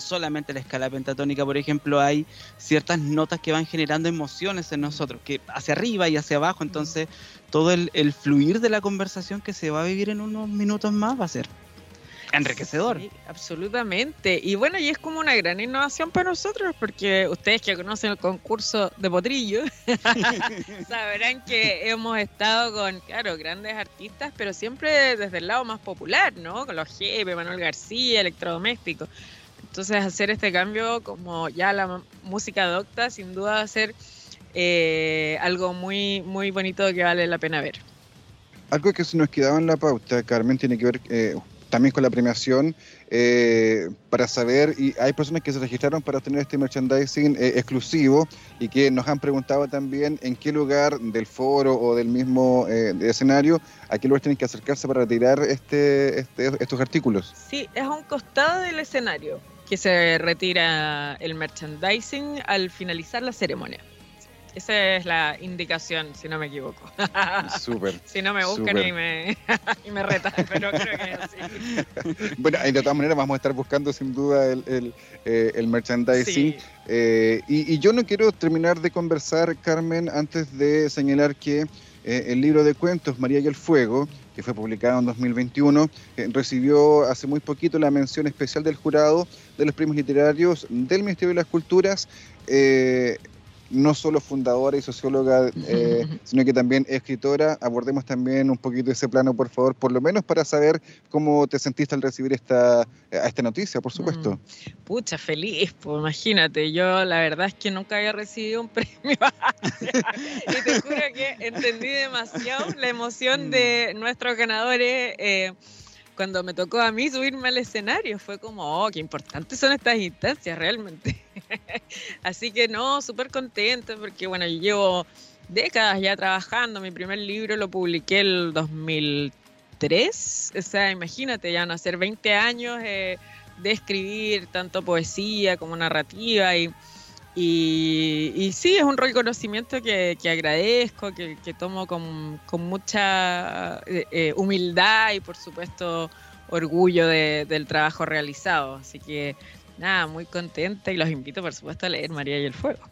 Speaker 1: solamente la escala pentatónica, por ejemplo, hay ciertas notas que van generando emociones en nosotros, que hacia arriba y hacia abajo, entonces todo el, el fluir de la conversación que se va a vivir en unos minutos más va a ser enriquecedor.
Speaker 6: Absolutamente. Y bueno, y es como una gran innovación para nosotros, porque ustedes que conocen el concurso de Potrillo <laughs> sabrán que hemos estado con, claro, grandes artistas, pero siempre desde el lado más popular, ¿no? Con los Jepe, Manuel García, electrodomésticos. Entonces hacer este cambio como ya la música adopta, sin duda va a ser eh, algo muy, muy bonito que vale la pena ver.
Speaker 5: Algo que se nos quedaba en la pauta, Carmen, tiene que ver eh, también con la premiación, eh, para saber, y hay personas que se registraron para obtener este merchandising eh, exclusivo y que nos han preguntado también en qué lugar del foro o del mismo eh, escenario, a qué lugar tienen que acercarse para retirar este, este- estos artículos.
Speaker 6: Sí, es a un costado del escenario que se retira el merchandising al finalizar la ceremonia. Esa es la indicación, si no me equivoco. <laughs>
Speaker 5: Súper.
Speaker 6: si no me buscan y me, <laughs> y me retan, pero creo que es así. <laughs>
Speaker 5: Bueno, y de todas maneras vamos a estar buscando sin duda el, el, eh, el merchandising.
Speaker 6: Sí.
Speaker 5: Eh, y, y yo no quiero terminar de conversar, Carmen, antes de señalar que eh, el libro de cuentos María y el Fuego, que fue publicado en 2021, eh, recibió hace muy poquito la mención especial del jurado de los premios literarios del Ministerio de las Culturas. Eh, no solo fundadora y socióloga, eh, <laughs> sino que también escritora. Abordemos también un poquito ese plano, por favor, por lo menos para saber cómo te sentiste al recibir esta, a esta noticia, por supuesto.
Speaker 6: Pucha, feliz, pues imagínate, yo la verdad es que nunca había recibido un <laughs> premio y te juro que entendí demasiado la emoción de nuestros ganadores eh, cuando me tocó a mí subirme al escenario. Fue como, oh, qué importantes son estas instancias realmente. <laughs> Así que no, súper contenta porque bueno, yo llevo décadas ya trabajando, mi primer libro lo publiqué el 2003, o sea, imagínate, ya van a ser 20 años. eh, de escribir tanto poesía como narrativa y, y, y sí, es un reconocimiento que, agradezco, que, tomo con, mucha eh, eh, humildad y por supuesto orgullo de- del trabajo realizado. Así que nada, muy contenta y los invito por supuesto a leer María y el Fuego.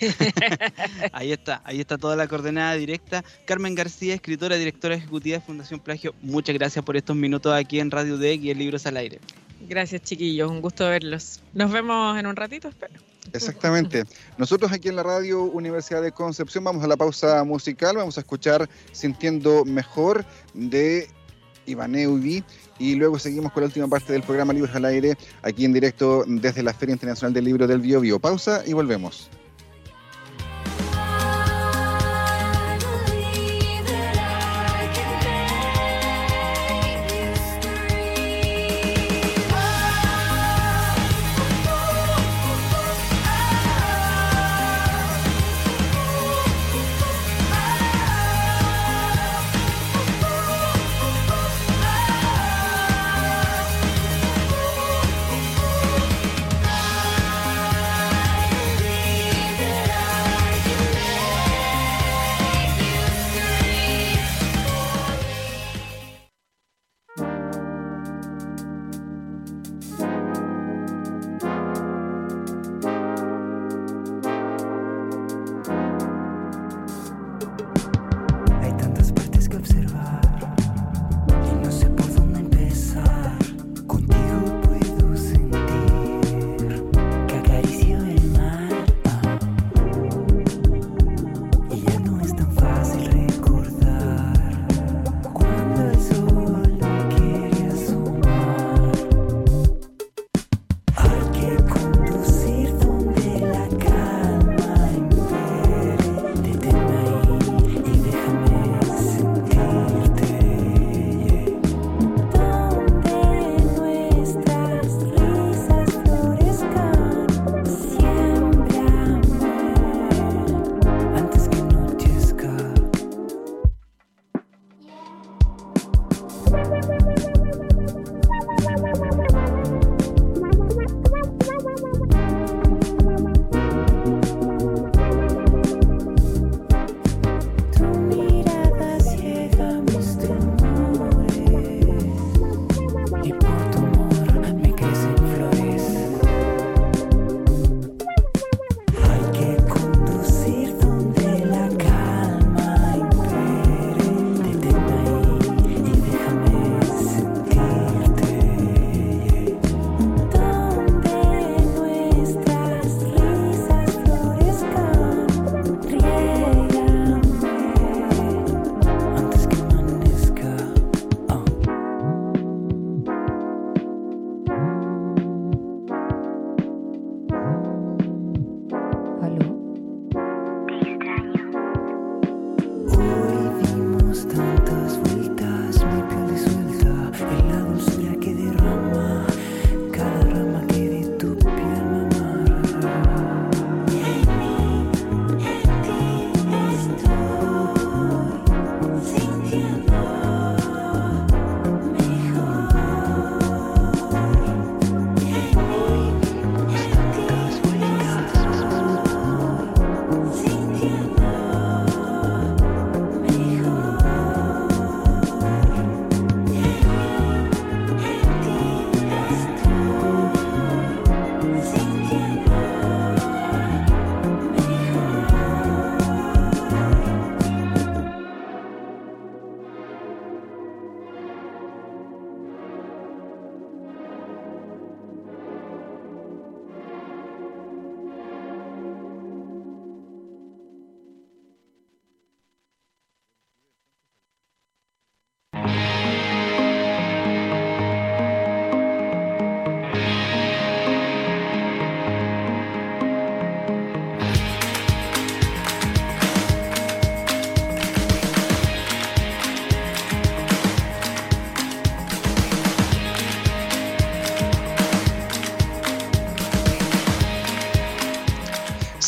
Speaker 6: <laughs>
Speaker 1: Ahí está, ahí está toda la coordenada directa. Carmen García, escritora, directora ejecutiva de Fundación Plagio, muchas gracias por estos minutos aquí en Radio DEC y en Libros al Aire.
Speaker 6: Gracias chiquillos, un gusto verlos. Nos vemos en un ratito, espero.
Speaker 5: Exactamente. Nosotros aquí en la radio Universidad de Concepción vamos a la pausa musical, vamos a escuchar Sintiendo Mejor de Iván y luego seguimos con la última parte del programa Libros al Aire aquí en directo desde la Feria Internacional del Libro del Bio Bio. Pausa y volvemos.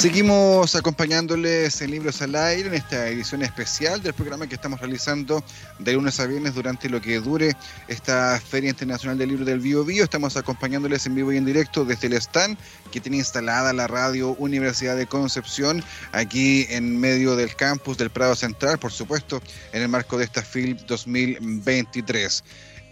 Speaker 5: Seguimos acompañándoles en Libros al Aire en esta edición especial del programa que estamos realizando de lunes a viernes durante lo que dure esta Feria Internacional del Libro del Bio Bio. Estamos acompañándoles en vivo y en directo desde el stand que tiene instalada la radio Universidad de Concepción aquí en medio del campus del Prado Central, por supuesto, en el marco de esta FIL 2023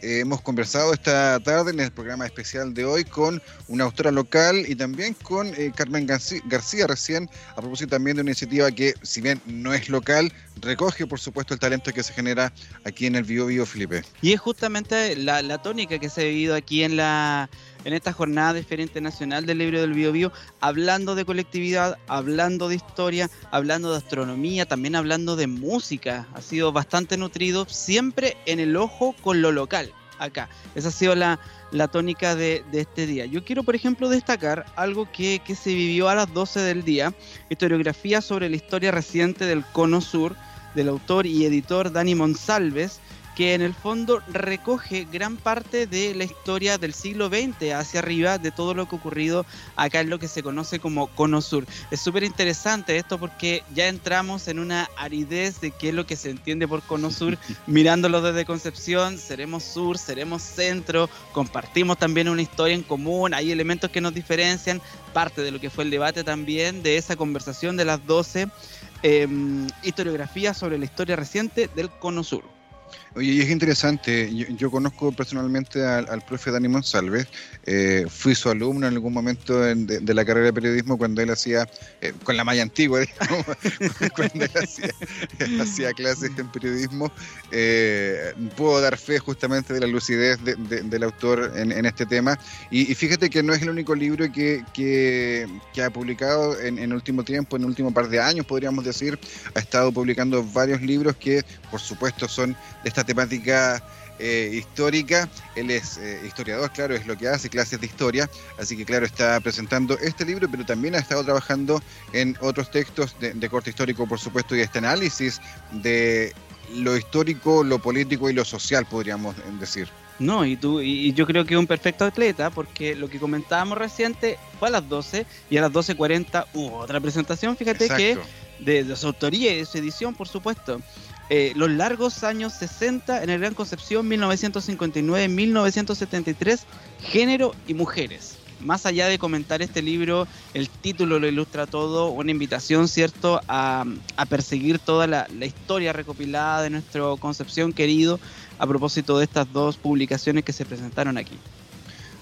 Speaker 5: hemos conversado esta tarde en el programa especial de hoy con una autora local y también con eh, Carmen García, recién, a propósito también de una iniciativa que, si bien no es local, recoge por supuesto el talento que se genera aquí en el Bio Bio Felipe.
Speaker 1: Y es justamente la, la tónica que se ha vivido aquí en la en esta jornada de Feria Internacional del Libro del Bio Bio, hablando de colectividad, hablando de historia, hablando de astronomía, también hablando de música. Ha sido bastante nutrido, siempre en el ojo con lo local acá. Esa ha sido la, la tónica de, de, este día. Yo quiero, por ejemplo, destacar algo que, que, se vivió a las 12 del día, historiografía sobre la historia reciente del Cono Sur, del autor y editor Dani Monsalves, que en el fondo recoge gran parte de la historia del siglo XX hacia arriba de todo lo que ha ocurrido acá en lo que se conoce como Cono Sur. Es súper interesante esto porque ya entramos en una aridez de qué es lo que se entiende por Cono Sur, <laughs> mirándolo desde Concepción, seremos sur, seremos centro, compartimos también una historia en común, hay elementos que nos diferencian, parte de lo que fue el debate también de esa conversación de las 12, eh, historiografía sobre la historia reciente del Cono Sur.
Speaker 5: Oye, y es interesante, yo, yo conozco personalmente al, al, profe Dani Monsalves, eh, fui su alumno en algún momento en, de, la carrera de periodismo cuando él hacía, eh, con la malla antigua, <laughs> digamos, cuando él <laughs> hacía, clases en periodismo, eh, puedo dar fe justamente de la lucidez de, del autor en, este tema. Y, fíjate que no es el único libro que, ha publicado en, en último tiempo, en último par de años, podríamos decir, ha estado publicando varios libros que, por supuesto, son de esta temática eh, histórica. Él es eh, historiador, claro, es lo que hace, clases de historia. Así que, claro, está presentando este libro, pero también ha estado trabajando en otros textos de, de corte histórico, por supuesto, y este análisis de lo histórico, lo político y lo social, podríamos decir.
Speaker 1: No, y tú y yo creo que es un perfecto atleta porque lo que comentábamos reciente fue a las 12 y a las 12.40 hubo otra presentación, fíjate Exacto. que de, de, su autoría y de su edición, por supuesto. Eh, los largos años 60 en el Gran Concepción, 1959-1973, género y mujeres. Más allá de comentar este libro, el título lo ilustra todo, una invitación, ¿cierto?, a, perseguir toda la, historia recopilada de nuestro Concepción querido a propósito de estas dos publicaciones que se presentaron aquí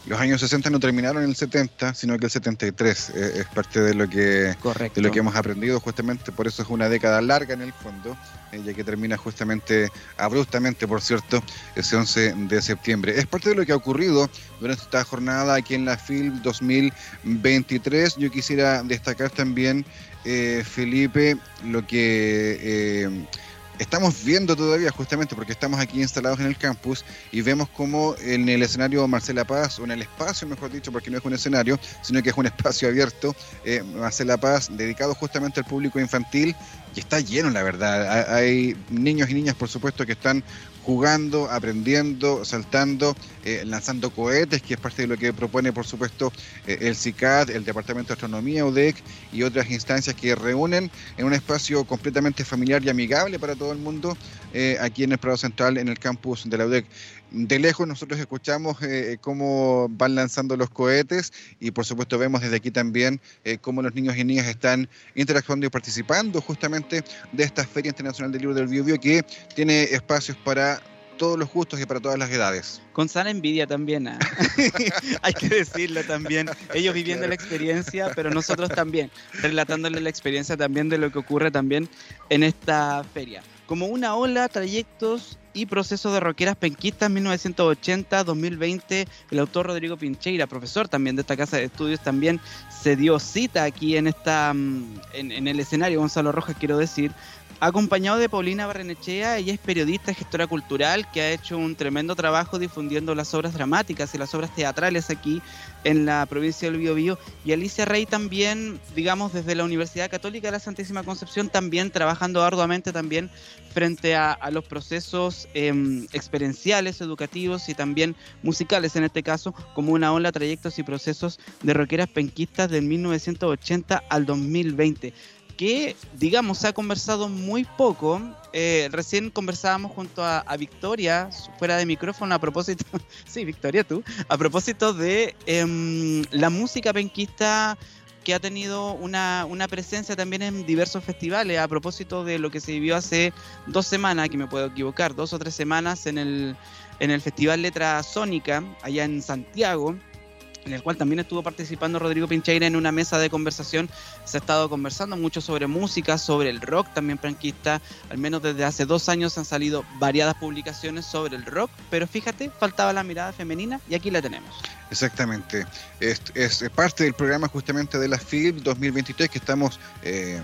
Speaker 5: los años 60 no terminaron en el 70, sino que el 73 eh, es parte de lo que
Speaker 1: Correcto.
Speaker 5: de lo que hemos aprendido justamente, por eso es una década larga en el fondo, eh, ya que termina justamente abruptamente, por cierto, ese 11 de septiembre. Es parte de lo que ha ocurrido durante esta jornada aquí en la FIL 2023. Yo quisiera destacar también, eh, Felipe, lo que eh, estamos viendo todavía justamente porque estamos aquí instalados en el campus y vemos como en el escenario Marcela Paz, o en el espacio mejor dicho, porque no es un escenario, sino que es un <laughs> espacio abierto, eh, Marcela Paz, dedicado justamente al público infantil, y está lleno, la verdad. Hay niños y niñas, por supuesto, que están jugando, aprendiendo, saltando, eh, lanzando cohetes, que es parte de lo que propone, por supuesto, eh, el CICAD, el Departamento de Astronomía, UDEC y otras instancias que reúnen en un espacio completamente familiar y amigable para todo el mundo eh, aquí en el Prado Central, en el campus de la UDEC. De lejos nosotros escuchamos cómo van lanzando los cohetes y por supuesto vemos desde aquí también cómo los niños y niñas están interactuando y participando justamente de esta Feria Internacional del Libro del Bio, Bio que tiene espacios para todos los gustos y para todas las edades.
Speaker 1: Con sana envidia también, ¿eh? <laughs> hay que decirlo también. Ellos viviendo claro. la experiencia, pero nosotros también, relatándole la experiencia también de lo que ocurre también en esta feria. Como una ola, trayectos y procesos de roqueras penquistas 1980-2020. El autor Rodrigo Pincheira, profesor también de esta casa de estudios, también se dio cita aquí en esta en, en el escenario Gonzalo Rojas, quiero decir, acompañado de Paulina Barrenechea, ella es periodista, gestora cultural, que ha hecho un tremendo trabajo difundiendo las obras dramáticas y las obras teatrales aquí en la provincia del Biobío, y Alicia Rey también, digamos, desde la Universidad Católica de la Santísima Concepción, también trabajando arduamente también frente a, los procesos em, experienciales, educativos y también musicales en este caso, como una ola, trayectos y procesos de rockeras penquistas del 1980 al 2020 que, digamos, se ha conversado muy poco. Eh, recién conversábamos junto a, Victoria, fuera de micrófono, a propósito, <laughs> sí, Victoria, tú, a propósito de em, la música penquista que ha tenido una, una presencia también en diversos festivales, a propósito de lo que se vivió hace dos semanas, que me puedo equivocar, dos o tres semanas en el, en el Festival Letra Sónica, allá en Santiago, en el cual también estuvo participando Rodrigo Pincheira en una mesa de conversación. Se ha estado conversando mucho sobre música, sobre el rock también franquista. Al menos desde hace dos años han salido variadas publicaciones sobre el rock, pero fíjate, faltaba la mirada femenina y aquí la tenemos.
Speaker 5: Exactamente. Es, es parte del programa justamente de la FIB 2023 que estamos eh,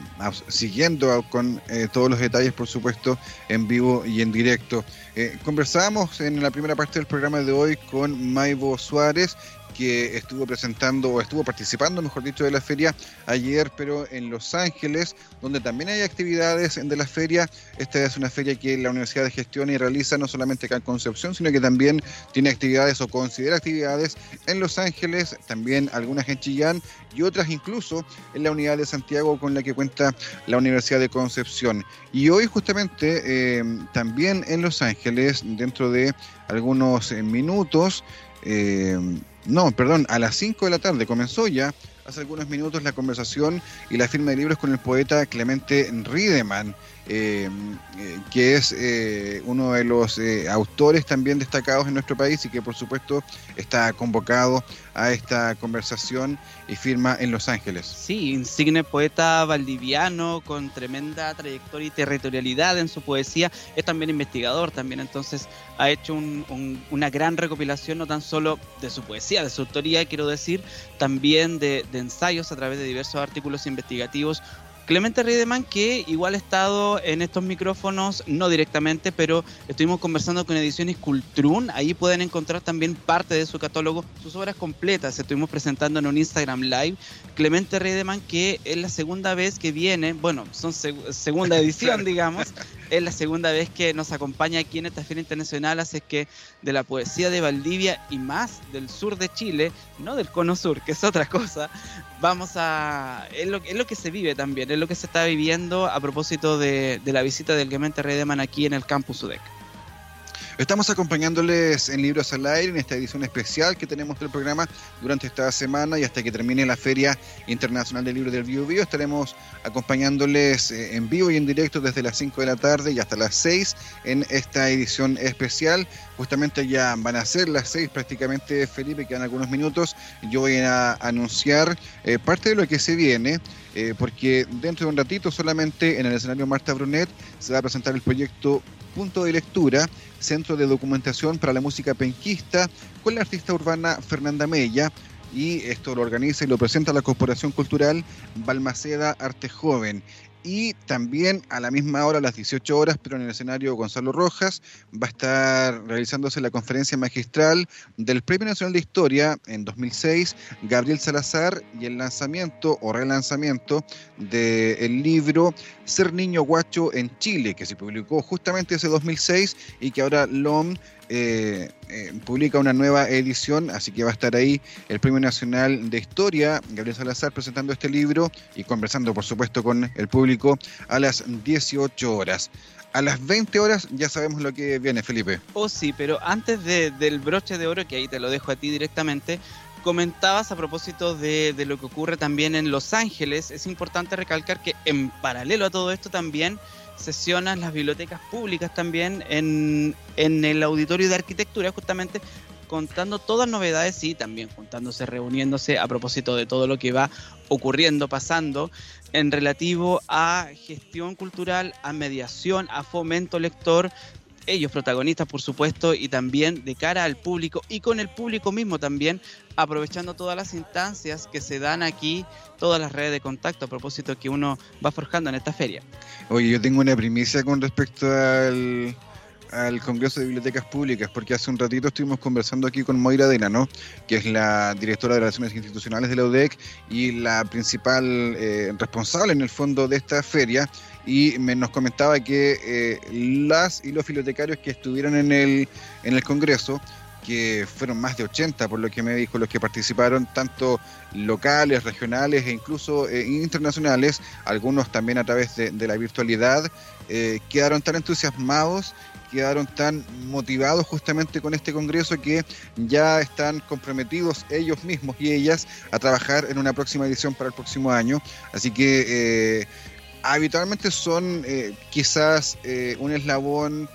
Speaker 5: siguiendo con eh, todos los detalles, por supuesto, en vivo y en directo. Eh, conversábamos en la primera parte del programa de hoy con Maivo Suárez, que estuvo presentando o estuvo participando, mejor dicho, de la feria ayer, pero en Los Ángeles, donde también hay actividades de la feria. Esta es una feria que la Universidad de Gestión y realiza no solamente acá en Concepción, sino que también tiene actividades o considera actividades en Los Ángeles, también algunas en Chillán y otras incluso en la unidad de Santiago con la que cuenta la Universidad de Concepción. Y hoy justamente eh, también en Los Ángeles, dentro de algunos eh, minutos, eh, no, perdón, a las 5 de la tarde comenzó ya hace algunos minutos la conversación y la firma de libros con el poeta Clemente Riedemann, eh, que es eh, uno de los eh, autores también destacados en nuestro país y que por supuesto está convocado a esta conversación y firma en Los Ángeles.
Speaker 1: Sí, insigne poeta valdiviano con tremenda trayectoria y territorialidad en su poesía. Es también investigador también, entonces ha hecho un- un- una gran recopilación no tan solo de su poesía, de su autoría, quiero decir, también de ensayos a través de diversos artículos investigativos. Clemente Riedemann, que igual ha estado en estos micrófonos, no directamente, pero estuvimos conversando con Ediciones Cultrun. Ahí pueden encontrar también parte de su catálogo, sus obras completas. Estuvimos presentando en un Instagram Live. Clemente Riedemann, que es la segunda vez que viene, bueno, son seg- segunda <laughs> edición, digamos, es la segunda vez que nos acompaña aquí en esta Feria Internacional, así que de la poesía de Valdivia y más del sur de Chile, no del cono sur, que es otra cosa, vamos a... es lo, es lo que se vive también, es lo que se está viviendo a propósito de, la visita del Clemente Riedemann aquí en el Campus UDEC.
Speaker 5: Estamos acompañándoles en Libros al Aire, en esta edición especial que tenemos del programa durante esta semana y hasta que termine la Feria Internacional del Libro del Bio. Estaremos acompañándoles eh, en vivo y en directo desde las 5 de la tarde y hasta las 6 en esta edición especial. Justamente ya van a ser las 6 prácticamente, Felipe, quedan algunos minutos. Yo voy a anunciar eh, parte de lo que se viene. eh, porque dentro de un ratito solamente en el escenario Marta Brunet se va a presentar el proyecto Punto de Lectura, Centro de Documentación para la Música Penquista, con la artista urbana Fernanda Mella. Y esto lo organiza y lo presenta la Corporación Cultural Balmaceda Arte Joven. Y también a la misma hora, a las 18 horas, pero en el escenario Gonzalo Rojas, va a estar realizándose la conferencia magistral del Premio Nacional de Historia en 2006, Gabriel Salazar, y el lanzamiento o relanzamiento del libro Ser Niño Guacho en Chile, que se publicó justamente ese 2006 y que ahora LOM eh, eh, publica una nueva edición, así que va a estar ahí el Premio Nacional de Historia, Gabriel Salazar, presentando este libro y conversando, por supuesto, con el público a las 18 horas. A las 20 horas ya sabemos lo que viene, Felipe.
Speaker 1: Oh, sí, pero antes de- del broche de oro, que ahí te lo dejo a ti directamente, comentabas a propósito de lo que ocurre también en Los Ángeles. Es importante recalcar que en paralelo a todo esto también sesionan las bibliotecas públicas también en, en el auditorio de arquitectura, justamente contando todas novedades y también juntándose, reuniéndose a propósito de todo lo que va ocurriendo, pasando en relativo a gestión cultural, a mediación, a fomento lector, ellos protagonistas por supuesto y también de cara al público y con el público mismo también aprovechando todas las instancias que se dan aquí, todas las redes de contacto a propósito que uno va forjando en esta feria.
Speaker 5: Oye, yo tengo una primicia con respecto al, al Congreso de Bibliotecas Públicas, porque hace un ratito estuvimos conversando aquí con Moira Denano, que es la directora de Relaciones Institucionales de la UDEC y la principal eh, responsable en el fondo de esta feria, y me, nos comentaba que eh, las y los bibliotecarios que estuvieron en el, en el Congreso, que fueron más de 80 por lo que me dijo los que participaron, tanto locales, regionales e incluso eh, internacionales, algunos también a través de, la virtualidad, eh, quedaron tan entusiasmados quedaron tan motivados justamente con este congreso que ya están comprometidos ellos mismos y ellas a trabajar en una próxima edición para el próximo año. Así que eh, habitualmente son quizás un eslabón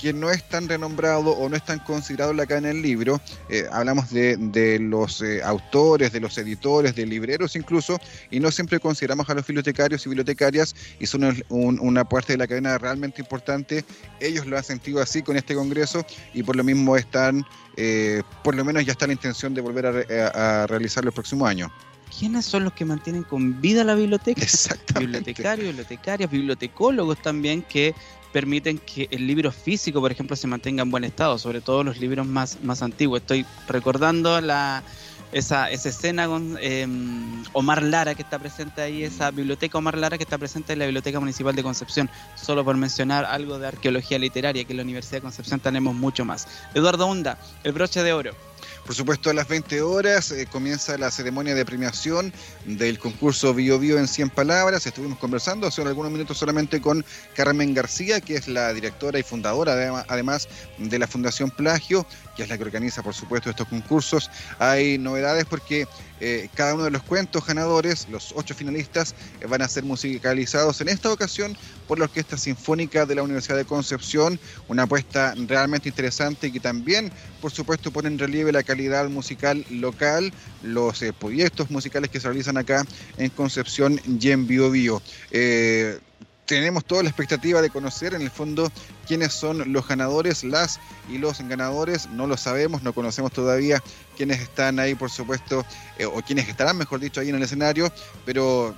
Speaker 5: que no es tan renombrado o no es tan considerado acá en el libro. Eh, hablamos de, de los eh, autores, de los editores, de libreros incluso, y no siempre consideramos a los bibliotecarios y bibliotecarias y son un- un- una parte de la cadena realmente importante. Ellos lo han sentido así con este congreso y por lo mismo están, eh, por lo menos ya está la intención de volver a- a realizarlo el próximo año.
Speaker 1: ¿Quiénes son los que mantienen con vida la biblioteca?
Speaker 5: Exactamente.
Speaker 1: bibliotecarios, bibliotecarias, bibliotecólogos también que permiten que el libro físico, por ejemplo, se mantenga en buen estado, sobre todo los libros más, más antiguos. Estoy recordando la, esa, esa escena con eh, Omar Lara que está presente ahí, esa biblioteca Omar Lara que está presente en la Biblioteca Municipal de Concepción, solo por mencionar algo de arqueología literaria, que en la Universidad de Concepción tenemos mucho más. Eduardo Hunda, el broche de oro.
Speaker 5: Por supuesto, a las 20 horas eh, comienza la ceremonia de premiación del concurso Bio Bio en 100 palabras. Estuvimos conversando hace algunos minutos solamente con Carmen García, que es la directora y fundadora adema- además de la Fundación Plagio, que es la que organiza, por supuesto, estos concursos. Hay novedades porque eh, cada uno de los cuentos ganadores, los ocho finalistas, eh, van a ser musicalizados en esta ocasión por la Orquesta Sinfónica de la Universidad de Concepción, una apuesta realmente interesante y que también, por supuesto, pone en relieve la calidad musical local, los eh, proyectos musicales que se realizan acá en Concepción y en Bio Bio. Eh, tenemos toda la expectativa de conocer en el fondo quiénes son los ganadores, las y los ganadores. No lo sabemos, no conocemos todavía quiénes están ahí, por supuesto, eh, o quiénes estarán, mejor dicho, ahí en el escenario, pero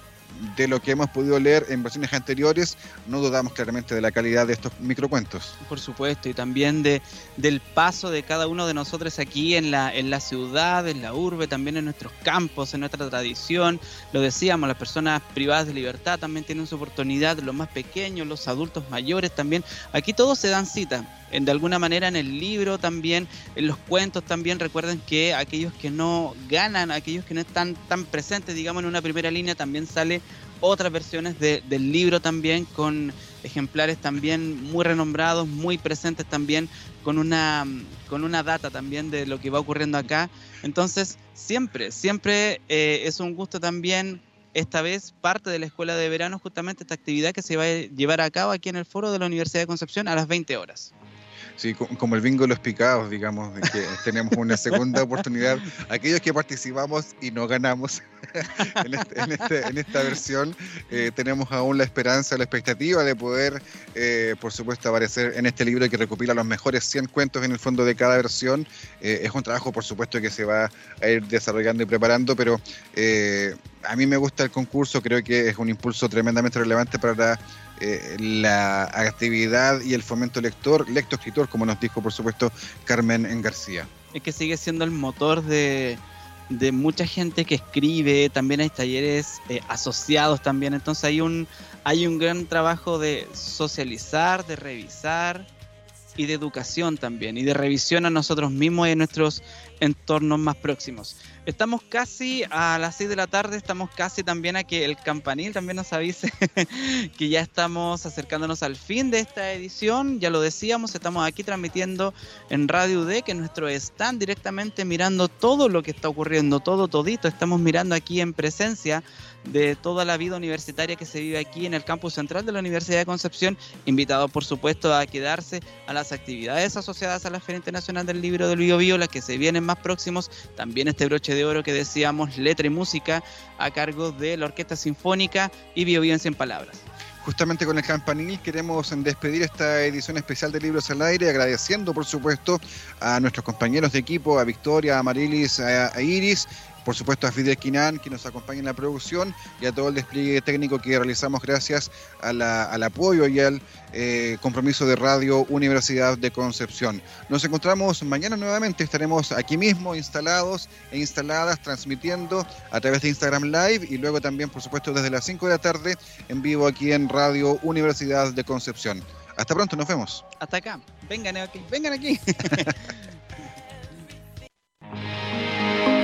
Speaker 5: de lo que hemos podido leer en versiones anteriores, no dudamos claramente de la calidad de estos microcuentos.
Speaker 1: por supuesto, y también de, del paso de cada uno de nosotros aquí en la, en la ciudad, en la urbe, también en nuestros campos, en nuestra tradición. Lo decíamos, las personas privadas de libertad también tienen su oportunidad, los más pequeños, los adultos mayores también. Aquí todos se dan cita. En, de alguna manera en el libro también, en los cuentos también, recuerden que aquellos que no ganan, aquellos que no están tan presentes, digamos, en una primera línea, también sale otras versiones de- del libro también con ejemplares también muy renombrados, muy presentes también con una con una data también de lo que va ocurriendo acá. Entonces, siempre, siempre eh, es un gusto también esta vez parte de la escuela de verano justamente esta actividad que se va a llevar a cabo aquí en el foro de la Universidad de Concepción a las 20 horas.
Speaker 5: Sí, co- como el bingo de los picados, digamos, de que <laughs> tenemos una segunda oportunidad. Aquellos que participamos y no ganamos <laughs> en, este- en este- en esta versión, eh, tenemos aún la esperanza, la expectativa de poder, eh, por supuesto, aparecer en este libro que recopila los mejores 100 cuentos en el fondo de cada versión. Eh, es un trabajo, por supuesto, que se va a ir desarrollando y preparando, pero eh, a mí me gusta el concurso, creo que es un impulso tremendamente relevante para la eh, la actividad y el fomento lector, lecto-escritor, como nos dijo, por supuesto, Carmen en García.
Speaker 1: Es que sigue siendo el motor de, de mucha gente que escribe, también hay talleres eh, asociados también, entonces hay un, hay un gran trabajo de socializar, de revisar y de educación también, y de revisión a nosotros mismos y a nuestros entornos más próximos. Estamos casi a las 6 de la tarde, estamos casi también a que el campanil también nos avise <laughs> que ya estamos acercándonos al fin de esta edición, ya lo decíamos, estamos aquí transmitiendo en Radio UD, que nuestro stand directamente mirando todo lo que está ocurriendo, todo todito, estamos mirando aquí en presencia de toda la vida universitaria que se vive aquí en el campus central de la Universidad de Concepción, invitado por supuesto a quedarse a las actividades asociadas a la Feria Internacional del Libro del Bio Bio, las que se vienen más próximos, también este broche de oro que decíamos, letra y música, a cargo de la Orquesta Sinfónica y Bio Bio en 100 Palabras.
Speaker 5: Justamente con el campanil queremos despedir esta edición especial de Libros al Aire, agradeciendo por supuesto a nuestros compañeros de equipo, a Victoria, a Marilis, a Iris por supuesto a Fidel Quinan, que nos acompaña en la producción, y a todo el despliegue técnico que realizamos gracias a la, al apoyo y al eh, compromiso de Radio Universidad de Concepción. Nos encontramos mañana nuevamente, estaremos aquí mismo instalados e instaladas, transmitiendo a través de Instagram Live y luego también, por supuesto, desde las 5 de la tarde en vivo aquí en Radio Universidad de Concepción. Hasta pronto, nos vemos.
Speaker 1: Hasta acá. Vengan aquí. Vengan aquí. <laughs>